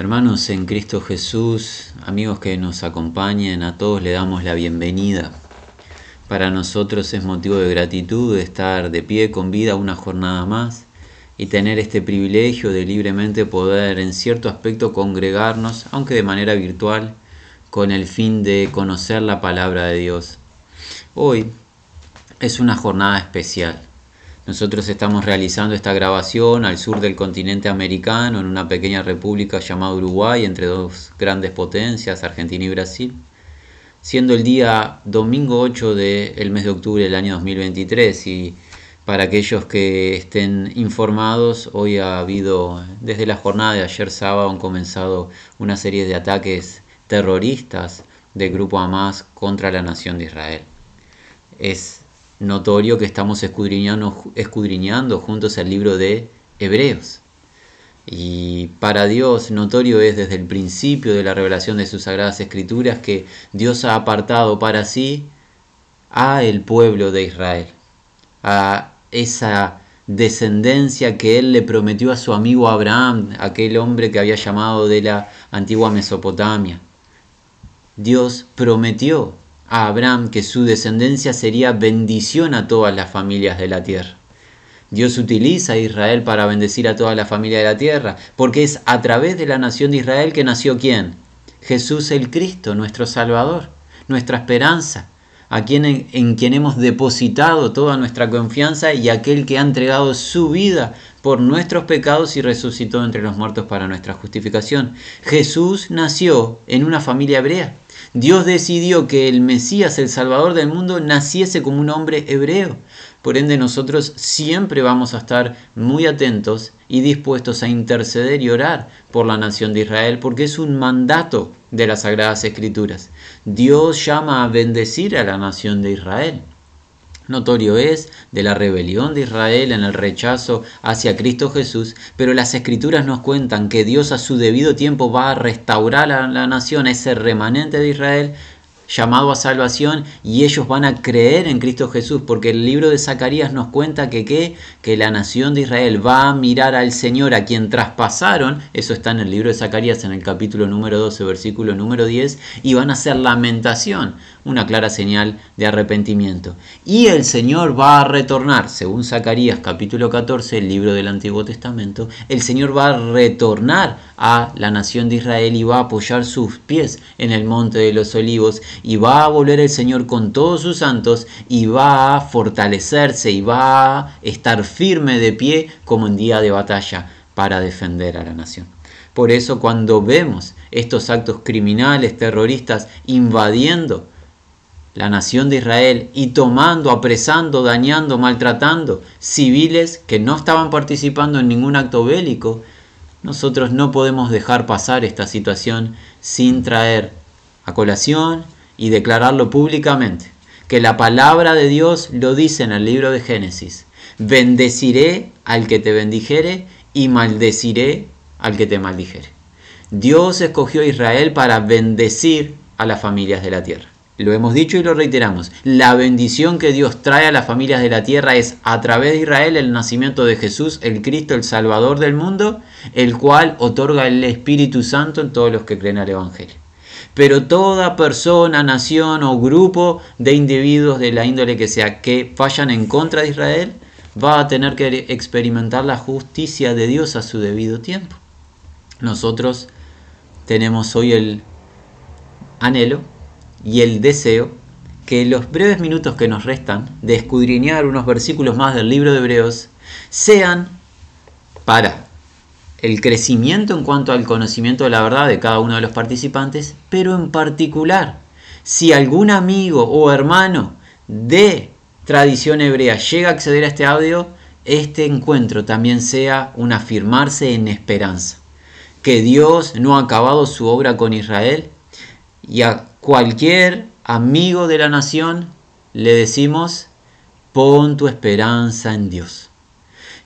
Hermanos en Cristo Jesús, amigos que nos acompañen, a todos le damos la bienvenida. Para nosotros es motivo de gratitud estar de pie con vida una jornada más y tener este privilegio de libremente poder en cierto aspecto congregarnos, aunque de manera virtual, con el fin de conocer la palabra de Dios. Hoy es una jornada especial. Nosotros estamos realizando esta grabación al sur del continente americano, en una pequeña república llamada Uruguay, entre dos grandes potencias, Argentina y Brasil, siendo el día domingo 8 del mes de octubre del año 2023. Y para aquellos que estén informados, hoy ha habido, desde la jornada de ayer sábado, han comenzado una serie de ataques terroristas del grupo Hamas contra la nación de Israel. Es notorio que estamos escudriñando, escudriñando juntos el libro de Hebreos. Y para Dios notorio es desde el principio de la revelación de sus sagradas escrituras que Dios ha apartado para sí a el pueblo de Israel, a esa descendencia que él le prometió a su amigo Abraham, aquel hombre que había llamado de la antigua Mesopotamia. Dios prometió a Abraham que su descendencia sería bendición a todas las familias de la tierra. Dios utiliza a Israel para bendecir a toda la familia de la tierra, porque es a través de la nación de Israel que nació quién? Jesús el Cristo, nuestro Salvador, nuestra esperanza, a quien, en quien hemos depositado toda nuestra confianza y aquel que ha entregado su vida por nuestros pecados y resucitó entre los muertos para nuestra justificación. Jesús nació en una familia hebrea. Dios decidió que el Mesías, el Salvador del mundo, naciese como un hombre hebreo. Por ende nosotros siempre vamos a estar muy atentos y dispuestos a interceder y orar por la nación de Israel porque es un mandato de las Sagradas Escrituras. Dios llama a bendecir a la nación de Israel. Notorio es de la rebelión de Israel en el rechazo hacia Cristo Jesús, pero las escrituras nos cuentan que Dios a su debido tiempo va a restaurar a la nación, ese remanente de Israel, llamado a salvación y ellos van a creer en Cristo Jesús, porque el libro de Zacarías nos cuenta que, ¿qué? que la nación de Israel va a mirar al Señor a quien traspasaron, eso está en el libro de Zacarías en el capítulo número 12, versículo número 10, y van a hacer lamentación, una clara señal de arrepentimiento. Y el Señor va a retornar, según Zacarías capítulo 14, el libro del Antiguo Testamento, el Señor va a retornar a la nación de Israel y va a apoyar sus pies en el monte de los olivos y va a volver el Señor con todos sus santos y va a fortalecerse y va a estar firme de pie como en día de batalla para defender a la nación. Por eso cuando vemos estos actos criminales, terroristas, invadiendo la nación de Israel y tomando, apresando, dañando, maltratando civiles que no estaban participando en ningún acto bélico, nosotros no podemos dejar pasar esta situación sin traer a colación y declararlo públicamente, que la palabra de Dios lo dice en el libro de Génesis. Bendeciré al que te bendijere y maldeciré al que te maldijere. Dios escogió a Israel para bendecir a las familias de la tierra. Lo hemos dicho y lo reiteramos. La bendición que Dios trae a las familias de la tierra es a través de Israel el nacimiento de Jesús, el Cristo, el Salvador del mundo, el cual otorga el Espíritu Santo en todos los que creen al Evangelio pero toda persona, nación o grupo de individuos de la índole que sea que fallan en contra de Israel va a tener que experimentar la justicia de Dios a su debido tiempo. Nosotros tenemos hoy el anhelo y el deseo que los breves minutos que nos restan de escudriñar unos versículos más del libro de Hebreos sean para el crecimiento en cuanto al conocimiento de la verdad de cada uno de los participantes, pero en particular, si algún amigo o hermano de tradición hebrea llega a acceder a este audio, este encuentro también sea un afirmarse en esperanza, que Dios no ha acabado su obra con Israel y cualquier amigo de la nación le decimos, pon tu esperanza en Dios.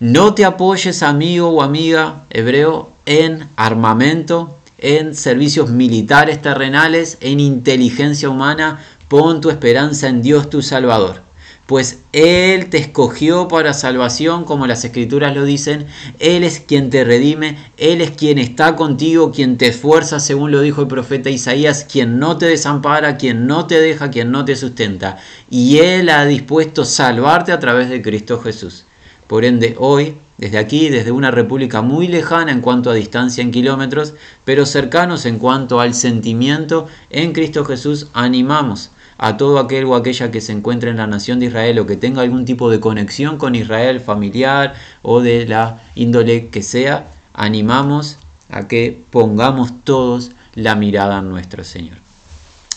No te apoyes, amigo o amiga hebreo, en armamento, en servicios militares terrenales, en inteligencia humana. Pon tu esperanza en Dios tu Salvador. Pues Él te escogió para salvación, como las escrituras lo dicen, Él es quien te redime, Él es quien está contigo, quien te esfuerza, según lo dijo el profeta Isaías, quien no te desampara, quien no te deja, quien no te sustenta, y Él ha dispuesto salvarte a través de Cristo Jesús. Por ende, hoy, desde aquí, desde una república muy lejana en cuanto a distancia en kilómetros, pero cercanos en cuanto al sentimiento, en Cristo Jesús animamos a todo aquel o aquella que se encuentre en la nación de Israel o que tenga algún tipo de conexión con Israel familiar o de la índole que sea, animamos a que pongamos todos la mirada en nuestro Señor.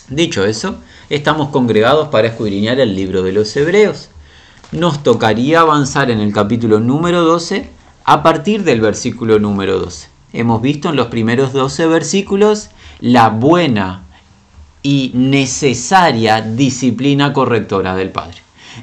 Dicho eso, estamos congregados para escudriñar el libro de los Hebreos. Nos tocaría avanzar en el capítulo número 12 a partir del versículo número 12. Hemos visto en los primeros 12 versículos la buena y necesaria disciplina correctora del Padre.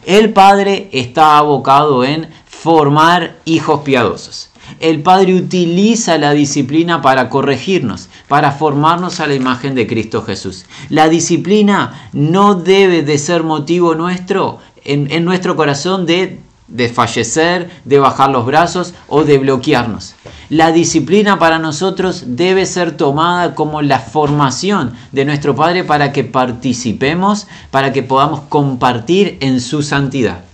El Padre está abocado en formar hijos piadosos. El Padre utiliza la disciplina para corregirnos, para formarnos a la imagen de Cristo Jesús. La disciplina no debe de ser motivo nuestro, en, en nuestro corazón, de desfallecer, de bajar los brazos o de bloquearnos. La disciplina para nosotros debe ser tomada como la formación de nuestro Padre para que participemos, para que podamos compartir en su santidad.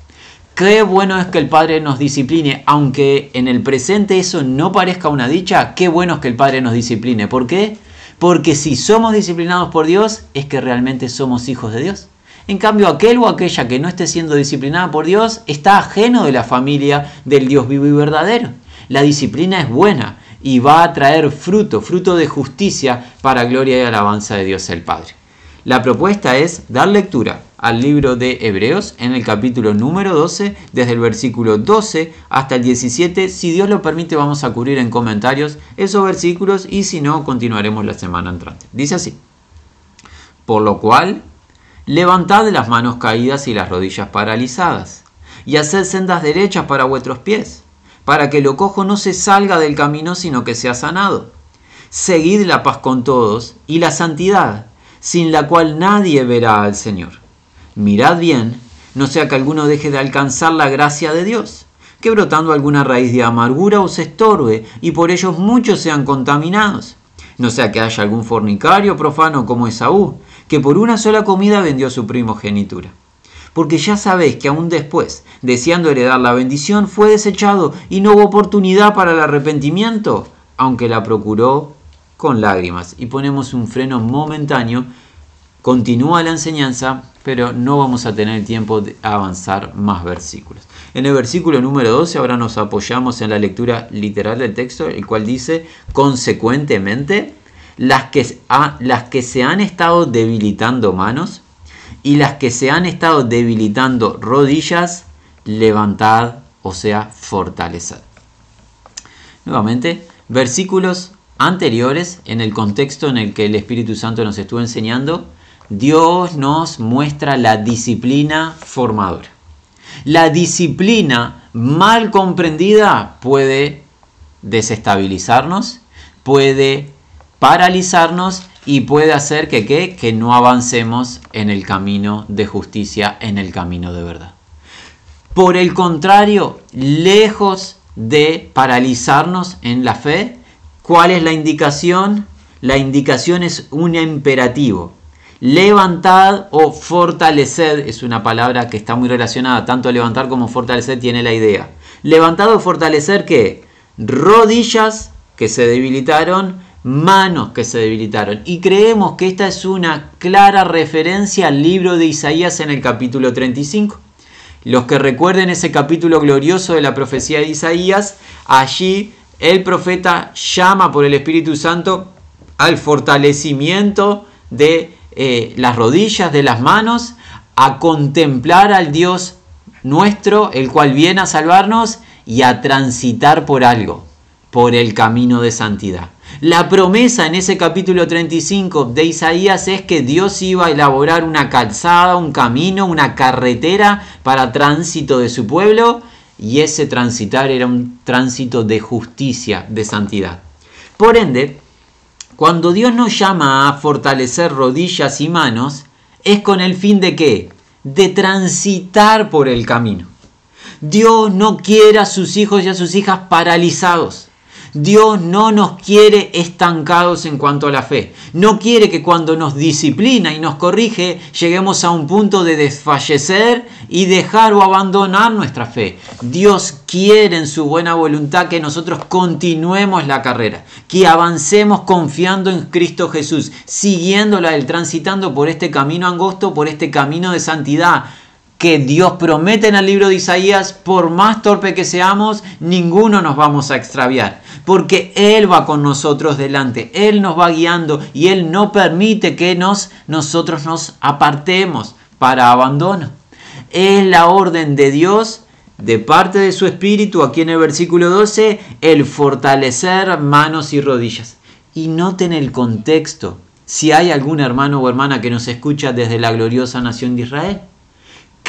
Qué bueno es que el Padre nos discipline, aunque en el presente eso no parezca una dicha, qué bueno es que el Padre nos discipline. ¿Por qué? Porque si somos disciplinados por Dios, es que realmente somos hijos de Dios. En cambio, aquel o aquella que no esté siendo disciplinada por Dios está ajeno de la familia del Dios vivo y verdadero. La disciplina es buena y va a traer fruto, fruto de justicia para gloria y alabanza de Dios el Padre. La propuesta es dar lectura al libro de Hebreos en el capítulo número 12, desde el versículo 12 hasta el 17. Si Dios lo permite, vamos a cubrir en comentarios esos versículos y si no, continuaremos la semana entrante. Dice así, por lo cual, levantad las manos caídas y las rodillas paralizadas, y haced sendas derechas para vuestros pies para que lo cojo no se salga del camino, sino que sea sanado. Seguid la paz con todos y la santidad, sin la cual nadie verá al Señor. Mirad bien, no sea que alguno deje de alcanzar la gracia de Dios, que brotando alguna raíz de amargura os estorbe, y por ellos muchos sean contaminados. No sea que haya algún fornicario profano como Esaú, que por una sola comida vendió su primogenitura porque ya sabéis que aún después, deseando heredar la bendición, fue desechado y no hubo oportunidad para el arrepentimiento, aunque la procuró con lágrimas. Y ponemos un freno momentáneo, continúa la enseñanza, pero no vamos a tener tiempo de avanzar más versículos. En el versículo número 12 ahora nos apoyamos en la lectura literal del texto, el cual dice, consecuentemente, las que, las que se han estado debilitando manos, y las que se han estado debilitando rodillas, levantad, o sea, fortaleced. Nuevamente, versículos anteriores, en el contexto en el que el Espíritu Santo nos estuvo enseñando, Dios nos muestra la disciplina formadora. La disciplina mal comprendida puede desestabilizarnos, puede paralizarnos y puede hacer que, que no avancemos en el camino de justicia, en el camino de verdad. Por el contrario, lejos de paralizarnos en la fe, ¿cuál es la indicación? La indicación es un imperativo. Levantad o fortaleced es una palabra que está muy relacionada, tanto levantar como fortalecer tiene la idea. Levantad o fortalecer qué? Rodillas que se debilitaron, manos que se debilitaron. Y creemos que esta es una clara referencia al libro de Isaías en el capítulo 35. Los que recuerden ese capítulo glorioso de la profecía de Isaías, allí el profeta llama por el Espíritu Santo al fortalecimiento de eh, las rodillas, de las manos, a contemplar al Dios nuestro, el cual viene a salvarnos y a transitar por algo, por el camino de santidad. La promesa en ese capítulo 35 de Isaías es que Dios iba a elaborar una calzada, un camino, una carretera para tránsito de su pueblo y ese transitar era un tránsito de justicia, de santidad. Por ende, cuando Dios nos llama a fortalecer rodillas y manos, es con el fin de qué? de transitar por el camino. Dios no quiere a sus hijos y a sus hijas paralizados. Dios no nos quiere estancados en cuanto a la fe. No quiere que cuando nos disciplina y nos corrige lleguemos a un punto de desfallecer y dejar o abandonar nuestra fe. Dios quiere en su buena voluntad que nosotros continuemos la carrera, que avancemos confiando en Cristo Jesús, siguiéndola, el transitando por este camino angosto, por este camino de santidad que Dios promete en el libro de Isaías, por más torpe que seamos, ninguno nos vamos a extraviar, porque Él va con nosotros delante, Él nos va guiando y Él no permite que nos, nosotros nos apartemos para abandono. Es la orden de Dios de parte de su Espíritu, aquí en el versículo 12, el fortalecer manos y rodillas. Y noten el contexto, si hay algún hermano o hermana que nos escucha desde la gloriosa nación de Israel.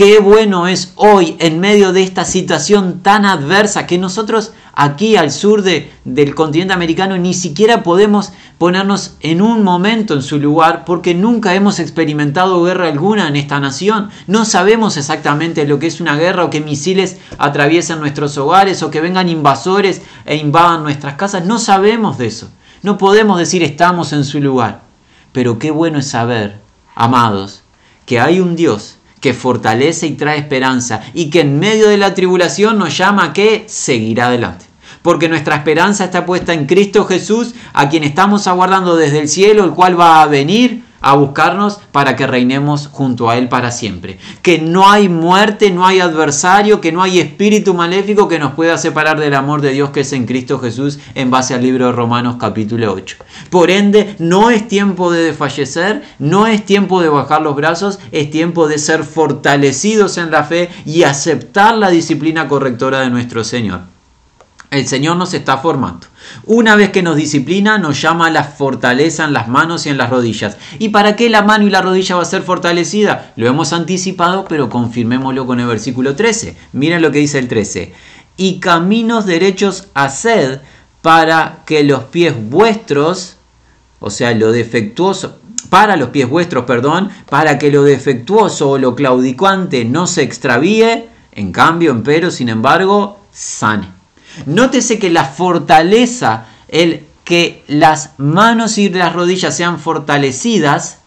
Qué bueno es hoy, en medio de esta situación tan adversa, que nosotros aquí al sur de, del continente americano ni siquiera podemos ponernos en un momento en su lugar porque nunca hemos experimentado guerra alguna en esta nación. No sabemos exactamente lo que es una guerra o que misiles atraviesen nuestros hogares o que vengan invasores e invadan nuestras casas. No sabemos de eso. No podemos decir estamos en su lugar. Pero qué bueno es saber, amados, que hay un Dios que fortalece y trae esperanza y que en medio de la tribulación nos llama a que seguir adelante. Porque nuestra esperanza está puesta en Cristo Jesús, a quien estamos aguardando desde el cielo, el cual va a venir a buscarnos para que reinemos junto a Él para siempre. Que no hay muerte, no hay adversario, que no hay espíritu maléfico que nos pueda separar del amor de Dios que es en Cristo Jesús en base al libro de Romanos capítulo 8. Por ende, no es tiempo de desfallecer, no es tiempo de bajar los brazos, es tiempo de ser fortalecidos en la fe y aceptar la disciplina correctora de nuestro Señor. El Señor nos está formando. Una vez que nos disciplina, nos llama a la fortaleza en las manos y en las rodillas. ¿Y para qué la mano y la rodilla va a ser fortalecida? Lo hemos anticipado, pero confirmémoslo con el versículo 13. Miren lo que dice el 13. Y caminos derechos haced para que los pies vuestros, o sea, lo defectuoso, para los pies vuestros, perdón, para que lo defectuoso o lo claudicante no se extravíe, en cambio, empero, sin embargo, sane. Nótese que la fortaleza, el que las manos y las rodillas sean fortalecidas,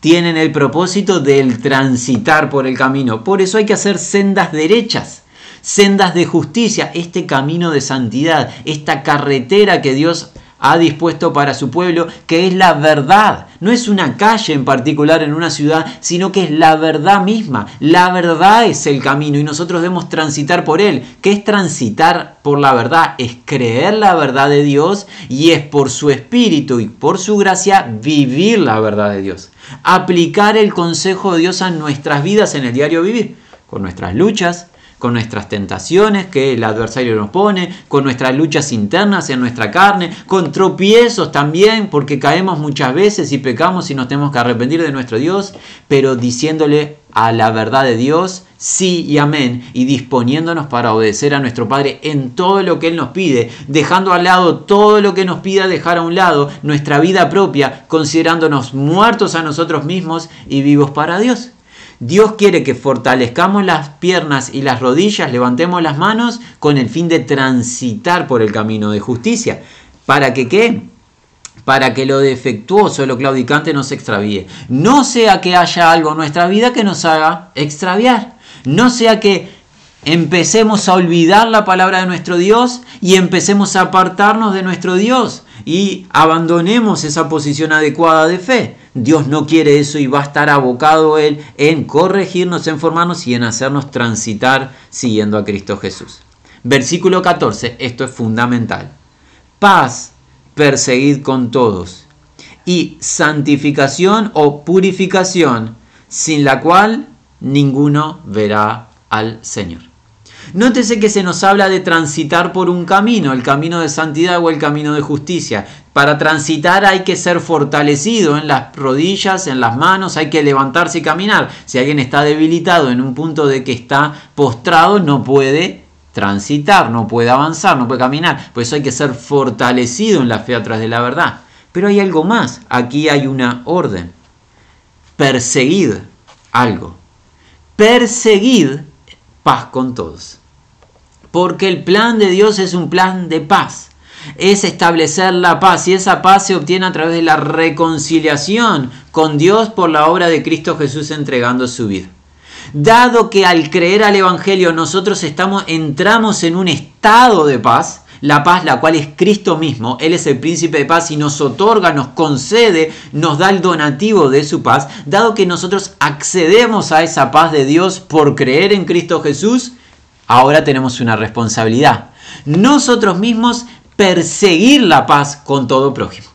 tienen el propósito del transitar por el camino. Por eso hay que hacer sendas derechas, sendas de justicia, este camino de santidad, esta carretera que Dios ha dispuesto para su pueblo, que es la verdad. No es una calle en particular en una ciudad, sino que es la verdad misma. La verdad es el camino y nosotros debemos transitar por él. ¿Qué es transitar por la verdad? Es creer la verdad de Dios y es por su espíritu y por su gracia vivir la verdad de Dios. Aplicar el consejo de Dios a nuestras vidas en el diario vivir, con nuestras luchas, con nuestras tentaciones que el adversario nos pone, con nuestras luchas internas en nuestra carne, con tropiezos también, porque caemos muchas veces y pecamos y nos tenemos que arrepentir de nuestro Dios, pero diciéndole a la verdad de Dios, sí y amén, y disponiéndonos para obedecer a nuestro Padre en todo lo que Él nos pide, dejando al lado todo lo que nos pida dejar a un lado, nuestra vida propia, considerándonos muertos a nosotros mismos y vivos para Dios. Dios quiere que fortalezcamos las piernas y las rodillas, levantemos las manos con el fin de transitar por el camino de justicia. ¿Para que qué? Para que lo defectuoso, lo claudicante no se extravíe. No sea que haya algo en nuestra vida que nos haga extraviar. No sea que empecemos a olvidar la palabra de nuestro Dios y empecemos a apartarnos de nuestro Dios y abandonemos esa posición adecuada de fe. Dios no quiere eso y va a estar abocado Él en corregirnos, en formarnos y en hacernos transitar siguiendo a Cristo Jesús. Versículo 14, esto es fundamental. Paz, perseguid con todos. Y santificación o purificación, sin la cual ninguno verá al Señor. Nótese que se nos habla de transitar por un camino, el camino de santidad o el camino de justicia. Para transitar hay que ser fortalecido en las rodillas, en las manos, hay que levantarse y caminar. Si alguien está debilitado en un punto de que está postrado, no puede transitar, no puede avanzar, no puede caminar. Por eso hay que ser fortalecido en la fe atrás de la verdad. Pero hay algo más, aquí hay una orden. Perseguid algo perseguid paz con todos. Porque el plan de Dios es un plan de paz. Es establecer la paz y esa paz se obtiene a través de la reconciliación con Dios por la obra de Cristo Jesús entregando su vida. Dado que al creer al Evangelio nosotros estamos, entramos en un estado de paz, la paz, la cual es Cristo mismo, Él es el príncipe de paz y nos otorga, nos concede, nos da el donativo de su paz, dado que nosotros accedemos a esa paz de Dios por creer en Cristo Jesús, ahora tenemos una responsabilidad. Nosotros mismos perseguir la paz con todo prójimo.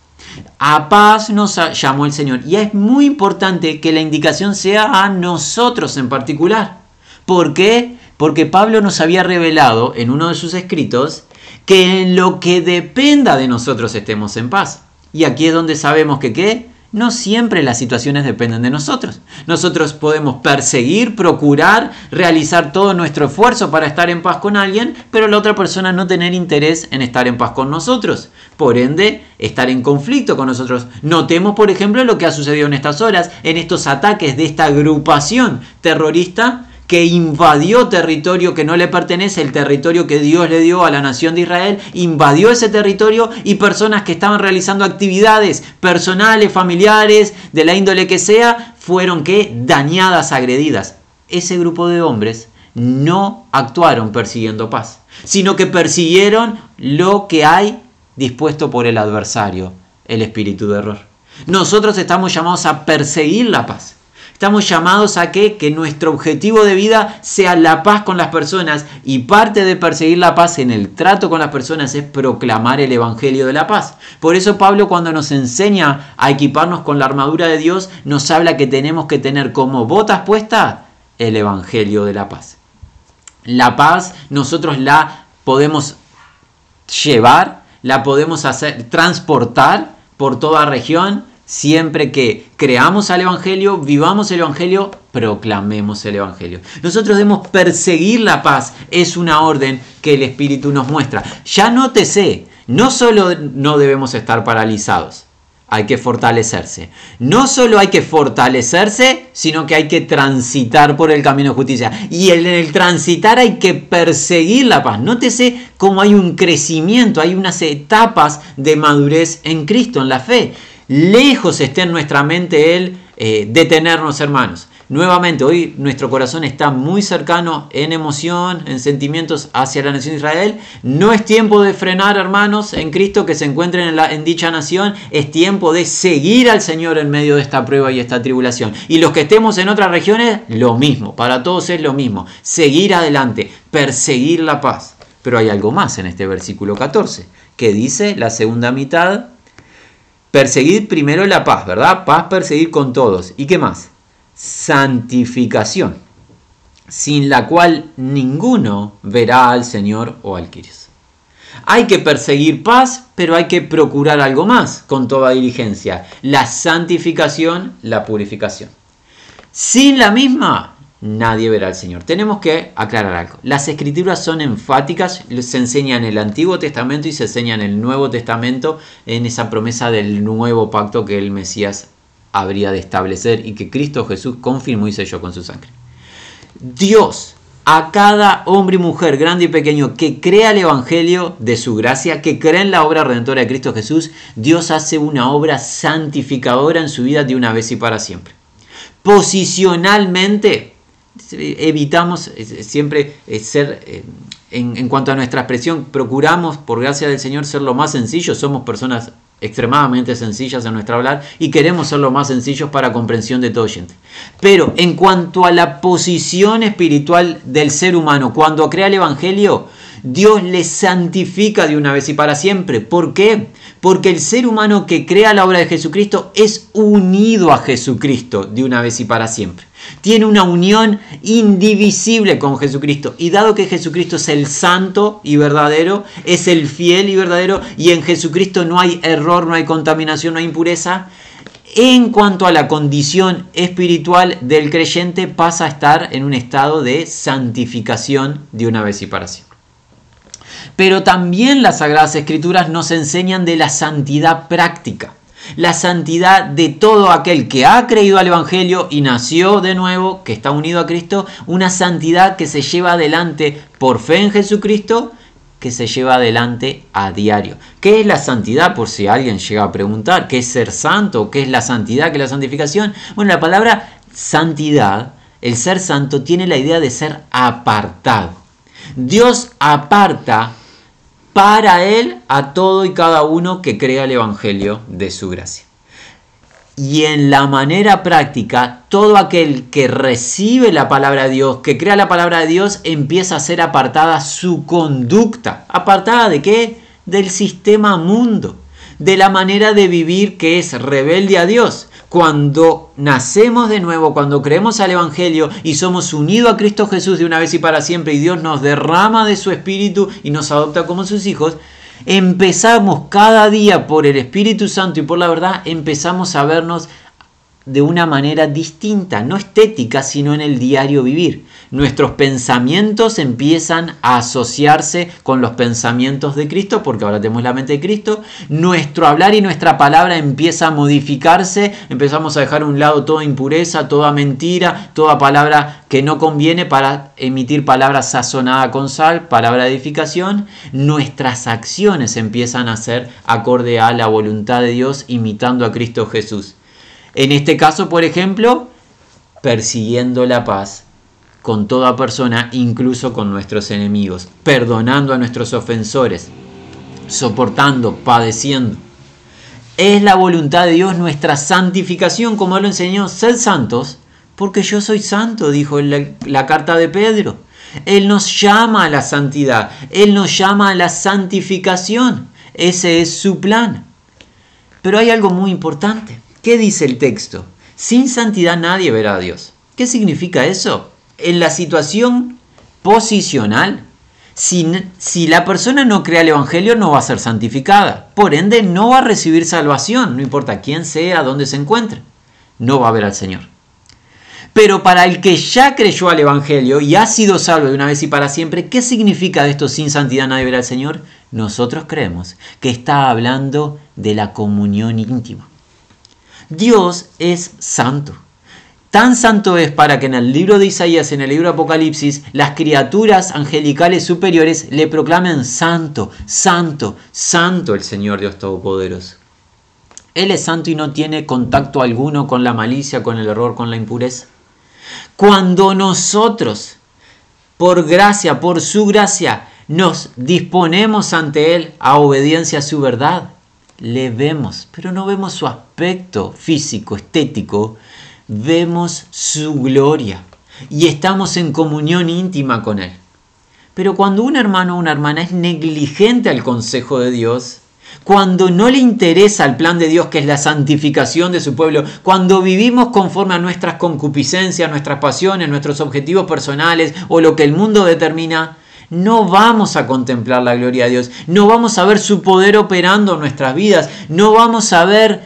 A paz nos llamó el Señor. Y es muy importante que la indicación sea a nosotros en particular. ¿Por qué? Porque Pablo nos había revelado en uno de sus escritos que en lo que dependa de nosotros estemos en paz. Y aquí es donde sabemos que? No siempre las situaciones dependen de nosotros. Nosotros podemos perseguir, procurar, realizar todo nuestro esfuerzo para estar en paz con alguien, pero la otra persona no tener interés en estar en paz con nosotros. Por ende, estar en conflicto con nosotros. Notemos, por ejemplo, lo que ha sucedido en estas horas, en estos ataques de esta agrupación terrorista que invadió territorio que no le pertenece, el territorio que Dios le dio a la nación de Israel, invadió ese territorio y personas que estaban realizando actividades personales, familiares, de la índole que sea, fueron que dañadas, agredidas. Ese grupo de hombres no actuaron persiguiendo paz, sino que persiguieron lo que hay dispuesto por el adversario, el espíritu de error. Nosotros estamos llamados a perseguir la paz. Estamos llamados a que, que nuestro objetivo de vida sea la paz con las personas y parte de perseguir la paz en el trato con las personas es proclamar el Evangelio de la paz. Por eso Pablo cuando nos enseña a equiparnos con la armadura de Dios nos habla que tenemos que tener como botas puestas el Evangelio de la paz. La paz nosotros la podemos llevar, la podemos hacer transportar por toda región Siempre que creamos al Evangelio, vivamos el Evangelio, proclamemos el Evangelio. Nosotros debemos perseguir la paz. Es una orden que el Espíritu nos muestra. Ya no te sé, no solo no debemos estar paralizados, hay que fortalecerse. No solo hay que fortalecerse, sino que hay que transitar por el camino de justicia. Y en el transitar hay que perseguir la paz. Nótese cómo hay un crecimiento, hay unas etapas de madurez en Cristo, en la fe lejos esté en nuestra mente el eh, detenernos, hermanos. Nuevamente, hoy nuestro corazón está muy cercano en emoción, en sentimientos hacia la nación de Israel. No es tiempo de frenar, hermanos, en Cristo que se encuentren en, en, dicha nación. Es tiempo de seguir al Señor en medio de esta prueba y esta tribulación. Y los que estemos en otras regiones, lo mismo. Para todos es lo mismo. Seguir adelante, perseguir la paz. Pero hay algo más en este versículo 14, que dice la segunda mitad Perseguir primero la paz, ¿verdad? Paz perseguir con todos. ¿Y qué más? Santificación, sin la cual ninguno verá al Señor o al Quiris. Hay que perseguir paz, pero hay que procurar algo más con toda diligencia. La santificación, la purificación. Sin la misma, nadie verá al Señor. Tenemos que aclarar algo. Las escrituras son enfáticas, se enseña en el Antiguo Testamento y se enseña en el Nuevo Testamento en esa promesa del nuevo pacto que el Mesías habría de establecer y que Cristo Jesús confirmó y selló con su sangre. Dios a cada hombre y mujer, grande y pequeño, que crea el Evangelio de su gracia, que cree en la obra redentora de Cristo Jesús, Dios hace una obra santificadora en su vida de una vez y para siempre. Posicionalmente, evitamos siempre ser, eh, en, cuanto a nuestra expresión, procuramos, por gracia del Señor, ser lo más sencillos. Somos personas extremadamente sencillas en nuestro hablar y queremos ser lo más sencillos para comprensión de todo oyente. Pero en cuanto a la posición espiritual del ser humano, cuando crea el Evangelio, Dios le santifica de una vez y para siempre. ¿Por qué? Porque el ser humano que crea la obra de Jesucristo es unido a Jesucristo de una vez y para siempre. Tiene una unión indivisible con Jesucristo. Y dado que Jesucristo es el santo y verdadero, es el fiel y verdadero, y en Jesucristo no hay error, no hay contaminación, no hay impureza, en cuanto a la condición espiritual del creyente pasa a estar en un estado de santificación de una vez y para siempre. Pero también las Sagradas Escrituras nos enseñan de la santidad práctica. La santidad de todo aquel que ha creído al Evangelio y nació de nuevo, que está unido a Cristo, una santidad que se lleva adelante por fe en Jesucristo, que se lleva adelante a diario. ¿Qué es la santidad? Por si alguien llega a preguntar, ¿qué es ser santo? ¿Qué es la santidad? ¿Qué es la santificación? Bueno, la palabra santidad, el ser santo, tiene la idea de ser apartado. Dios aparta para Él a todo y cada uno que crea el Evangelio de su gracia. Y en la manera práctica, todo aquel que recibe la palabra de Dios, que crea la palabra de Dios, empieza a ser apartada su conducta. ¿Apartada de qué? Del sistema mundo, de la manera de vivir que es rebelde a Dios. Cuando nacemos de nuevo, cuando creemos al Evangelio y somos unidos a Cristo Jesús de una vez y para siempre y Dios nos derrama de su Espíritu y nos adopta como sus hijos, empezamos cada día por el Espíritu Santo y por la verdad, empezamos a vernos de una manera distinta, no estética, sino en el diario vivir. Nuestros pensamientos empiezan a asociarse con los pensamientos de Cristo, porque ahora tenemos la mente de Cristo. Nuestro hablar y nuestra palabra empieza a modificarse, empezamos a dejar a un lado toda impureza, toda mentira, toda palabra que no conviene para emitir palabras sazonadas con sal, palabra de edificación. Nuestras acciones empiezan a ser acorde a la voluntad de Dios, imitando a Cristo Jesús. En este caso, por ejemplo, persiguiendo la paz con toda persona, incluso con nuestros enemigos, perdonando a nuestros ofensores, soportando, padeciendo. Es la voluntad de Dios nuestra santificación, como lo enseñó, sed santos, porque yo soy santo, dijo la, la carta de Pedro. Él nos llama a la santidad, Él nos llama a la santificación. Ese es su plan. Pero hay algo muy importante. ¿Qué dice el texto? Sin santidad nadie verá a Dios. ¿Qué significa eso? En la situación posicional, si, la persona no crea el Evangelio no va a ser santificada. Por ende, no va a recibir salvación, no importa quién sea, dónde se encuentre. No va a ver al Señor. Pero para el que ya creyó al Evangelio y ha sido salvo de una vez y para siempre, ¿qué significa esto sin santidad nadie verá al Señor? Nosotros creemos que está hablando de la comunión íntima. Dios es santo. Tan santo es para que en el libro de Isaías, en el libro de Apocalipsis, las criaturas angelicales superiores le proclamen santo, santo, santo el Señor Dios Todopoderoso. Él es santo y no tiene contacto alguno con la malicia, con el error, con la impureza. Cuando nosotros, por gracia, por su gracia, nos disponemos ante Él a obediencia a su verdad, le vemos, pero no vemos su aspecto físico, estético, vemos su gloria y estamos en comunión íntima con Él. Pero cuando un hermano o una hermana es negligente al consejo de Dios, cuando no le interesa el plan de Dios que es la santificación de su pueblo, cuando vivimos conforme a nuestras concupiscencias, nuestras pasiones, nuestros objetivos personales o lo que el mundo determina, no vamos a contemplar la gloria de Dios, no vamos a ver su poder operando en nuestras vidas, no vamos a ver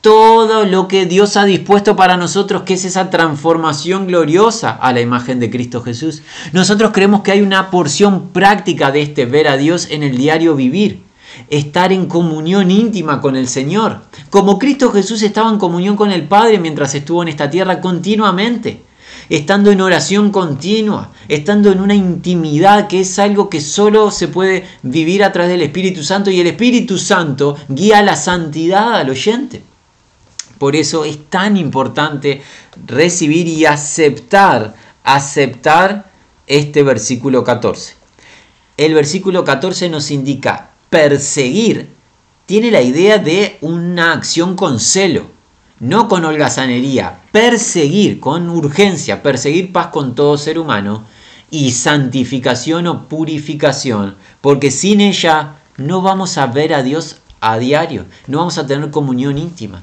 todo lo que Dios ha dispuesto para nosotros, que es esa transformación gloriosa a la imagen de Cristo Jesús. Nosotros creemos que hay una porción práctica de este ver a Dios en el diario vivir, estar en comunión íntima con el Señor, como Cristo Jesús estaba en comunión con el Padre mientras estuvo en esta tierra continuamente estando en oración continua, estando en una intimidad que es algo que solo se puede vivir a través del Espíritu Santo y el Espíritu Santo guía la santidad al oyente. Por eso es tan importante recibir y aceptar, aceptar este versículo 14. El versículo 14 nos indica perseguir, tiene la idea de una acción con celo no con holgazanería, perseguir con urgencia, perseguir paz con todo ser humano y santificación o purificación, porque sin ella no vamos a ver a Dios a diario, no vamos a tener comunión íntima.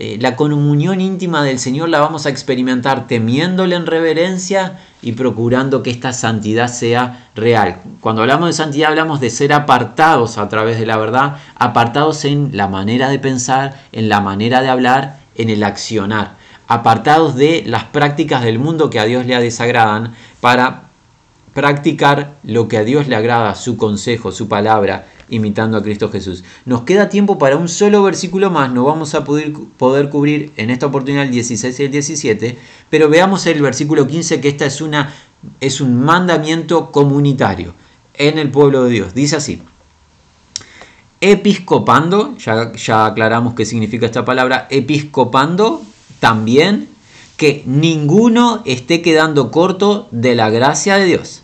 Eh, la comunión íntima del Señor la vamos a experimentar temiéndole en reverencia y procurando que esta santidad sea real. Cuando hablamos de santidad hablamos de ser apartados a través de la verdad, apartados en la manera de pensar, en la manera de hablar en el accionar, apartados de las prácticas del mundo que a Dios le desagradan para practicar lo que a Dios le agrada, su consejo, su palabra, imitando a Cristo Jesús. Nos queda tiempo para un solo versículo más, no vamos a poder, poder cubrir en esta oportunidad el 16 y el 17, pero veamos el versículo 15 que esta es, una, es un mandamiento comunitario en el pueblo de Dios. Dice así. Episcopando, ya, ya aclaramos qué significa esta palabra, episcopando también que ninguno esté quedando corto de la gracia de Dios,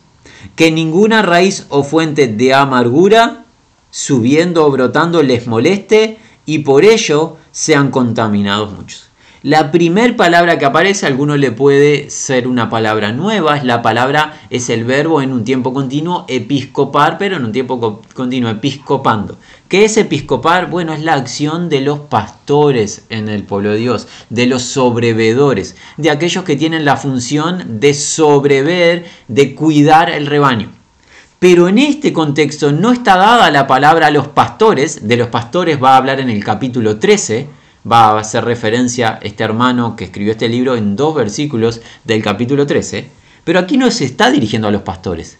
que ninguna raíz o fuente de amargura subiendo o brotando les moleste y por ello sean contaminados muchos. La primer palabra que aparece, a alguno le puede ser una palabra nueva, es la palabra, es el verbo en un tiempo continuo, episcopar, pero en un tiempo continuo, episcopando. ¿Qué es episcopar? Bueno, es la acción de los pastores en el pueblo de Dios, de los sobrevedores, de aquellos que tienen la función de sobrever, de cuidar el rebaño. Pero en este contexto no está dada la palabra a los pastores, de los pastores va a hablar en el capítulo 13, va a hacer referencia este hermano que escribió este libro en dos versículos del capítulo 13, pero aquí no se está dirigiendo a los pastores.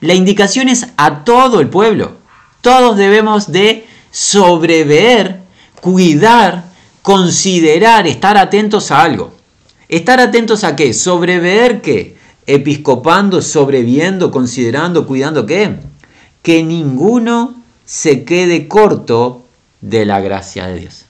La indicación es a todo el pueblo. Todos debemos de sobrever, cuidar, considerar, estar atentos a algo. ¿Estar atentos a qué? ¿Sobrever qué? Episcopando, sobreviendo, considerando, cuidando qué? Que ninguno se quede corto de la gracia de Dios.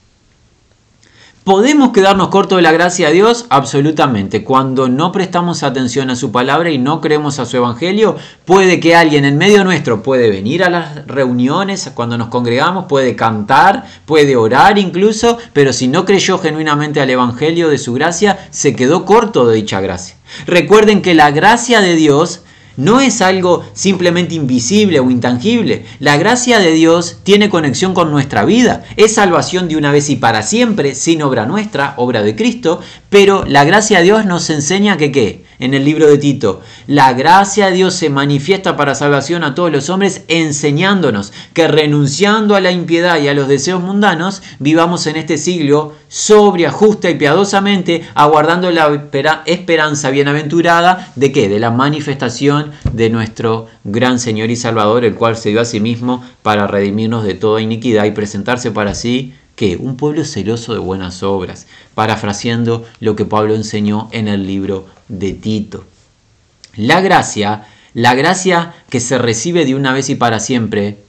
¿Podemos quedarnos cortos de la gracia de Dios? Absolutamente. Cuando no prestamos atención a su palabra y no creemos a su evangelio, puede que alguien en medio nuestro puede venir a las reuniones cuando nos congregamos, puede cantar, puede orar incluso, pero si no creyó genuinamente al evangelio de su gracia, se quedó corto de dicha gracia. Recuerden que la gracia de Dios no es algo simplemente invisible o intangible. La gracia de Dios tiene conexión con nuestra vida. Es salvación de una vez y para siempre, sin obra nuestra, obra de Cristo. Pero la gracia de Dios nos enseña que qué? En el libro de Tito, la gracia de Dios se manifiesta para salvación a todos los hombres, enseñándonos que renunciando a la impiedad y a los deseos mundanos, vivamos en este siglo sobria, justa y piadosamente, aguardando la esperanza bienaventurada de qué? De la manifestación de nuestro gran Señor y Salvador, el cual se dio a sí mismo para redimirnos de toda iniquidad y presentarse para sí que un pueblo celoso de buenas obras, parafraseando lo que Pablo enseñó en el libro de Tito. La gracia, la gracia que se recibe de una vez y para siempre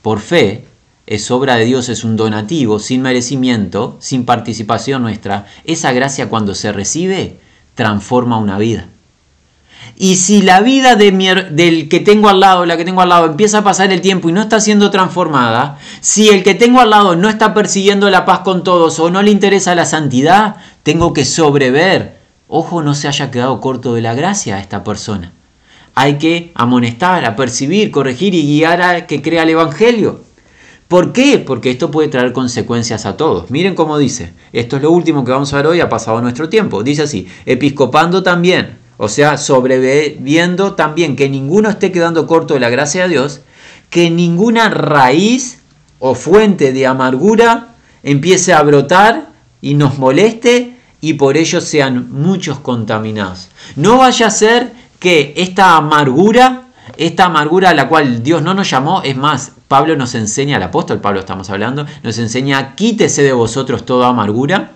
por fe, es obra de Dios, es un donativo, sin merecimiento, sin participación nuestra, esa gracia cuando se recibe transforma una vida. Y si la vida de del que tengo al lado, la que tengo al lado, empieza a pasar el tiempo y no está siendo transformada, si el que tengo al lado no está persiguiendo la paz con todos o no le interesa la santidad, tengo que sobrever. Ojo, no se haya quedado corto de la gracia a esta persona. Hay que amonestar, apercibir, corregir y guiar a que crea el Evangelio. ¿Por qué? Porque esto puede traer consecuencias a todos. Miren cómo dice. Esto es lo último que vamos a ver hoy, ha pasado nuestro tiempo. Dice así, episcopando también, o sea, sobreviviendo también que ninguno esté quedando corto de la gracia de Dios, que ninguna raíz o fuente de amargura empiece a brotar y nos moleste y por ello sean muchos contaminados. No vaya a ser que esta amargura esta amargura a la cual Dios no nos llamó, es más, Pablo nos enseña, el apóstol Pablo estamos hablando, nos enseña, quítese de vosotros toda amargura.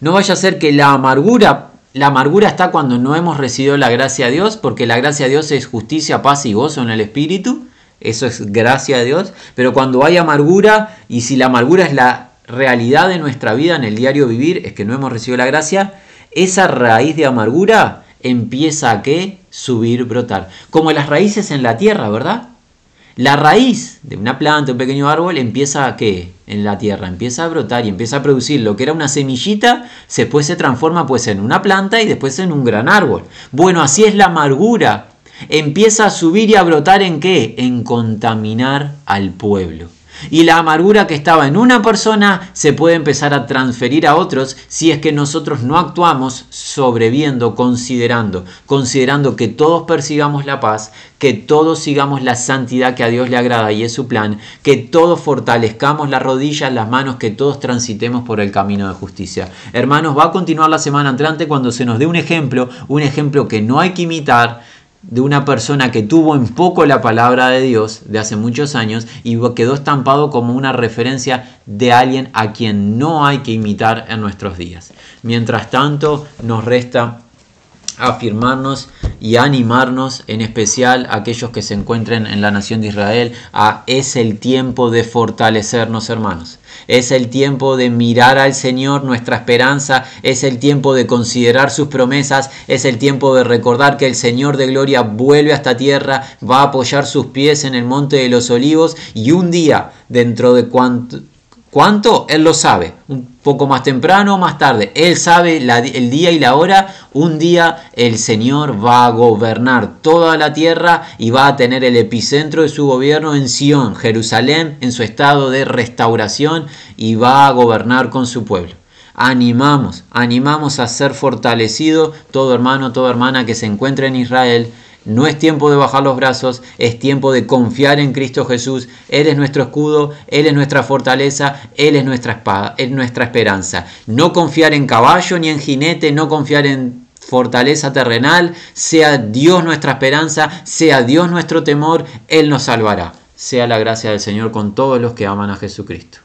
No vaya a ser que la amargura, la amargura está cuando no hemos recibido la gracia de Dios, porque la gracia de Dios es justicia, paz y gozo en el Espíritu, eso es gracia de Dios, pero cuando hay amargura, y si la amargura es la realidad de nuestra vida en el diario vivir, es que no hemos recibido la gracia, esa raíz de amargura empieza a qué? Subir, brotar. Como las raíces en la tierra, ¿verdad? La raíz de una planta, un pequeño árbol, empieza a qué? En la tierra, empieza a brotar y empieza a producir lo que era una semillita, después se transforma pues en una planta y después en un gran árbol. Bueno, así es la amargura. Empieza a subir y a brotar en qué? En contaminar al pueblo. Y la amargura que estaba en una persona se puede empezar a transferir a otros si es que nosotros no actuamos sobreviendo, considerando, considerando que todos persigamos la paz, que todos sigamos la santidad que a Dios le agrada y es su plan, que todos fortalezcamos las rodillas, las manos, que todos transitemos por el camino de justicia. Hermanos, va a continuar la semana entrante cuando se nos dé un ejemplo, un ejemplo que no hay que imitar, de una persona que tuvo en poco la palabra de Dios de hace muchos años y quedó estampado como una referencia de alguien a quien no hay que imitar en nuestros días. Mientras tanto, nos resta afirmarnos y animarnos, en especial aquellos que se encuentren en la nación de Israel, a es el tiempo de fortalecernos, hermanos. Es el tiempo de mirar al Señor, nuestra esperanza, es el tiempo de considerar sus promesas, es el tiempo de recordar que el Señor de gloria vuelve a esta tierra, va a apoyar sus pies en el monte de los olivos y un día, dentro de cuánto, ¿Cuánto? Él lo sabe. Un poco más temprano o más tarde. Él sabe el día y la hora. Un día el Señor va a gobernar toda la tierra y va a tener el epicentro de su gobierno en Sion, Jerusalén, en su estado de restauración y va a gobernar con su pueblo. Animamos, animamos a ser fortalecido todo hermano, toda hermana que se encuentre en Israel no es tiempo de bajar los brazos, es tiempo de confiar en Cristo Jesús. Él es nuestro escudo, Él es nuestra fortaleza, Él es nuestra espada, Él es nuestra esperanza. No confiar en caballo ni en jinete, no confiar en fortaleza terrenal, sea Dios nuestra esperanza, sea Dios nuestro temor, Él nos salvará. Sea la gracia del Señor con todos los que aman a Jesucristo.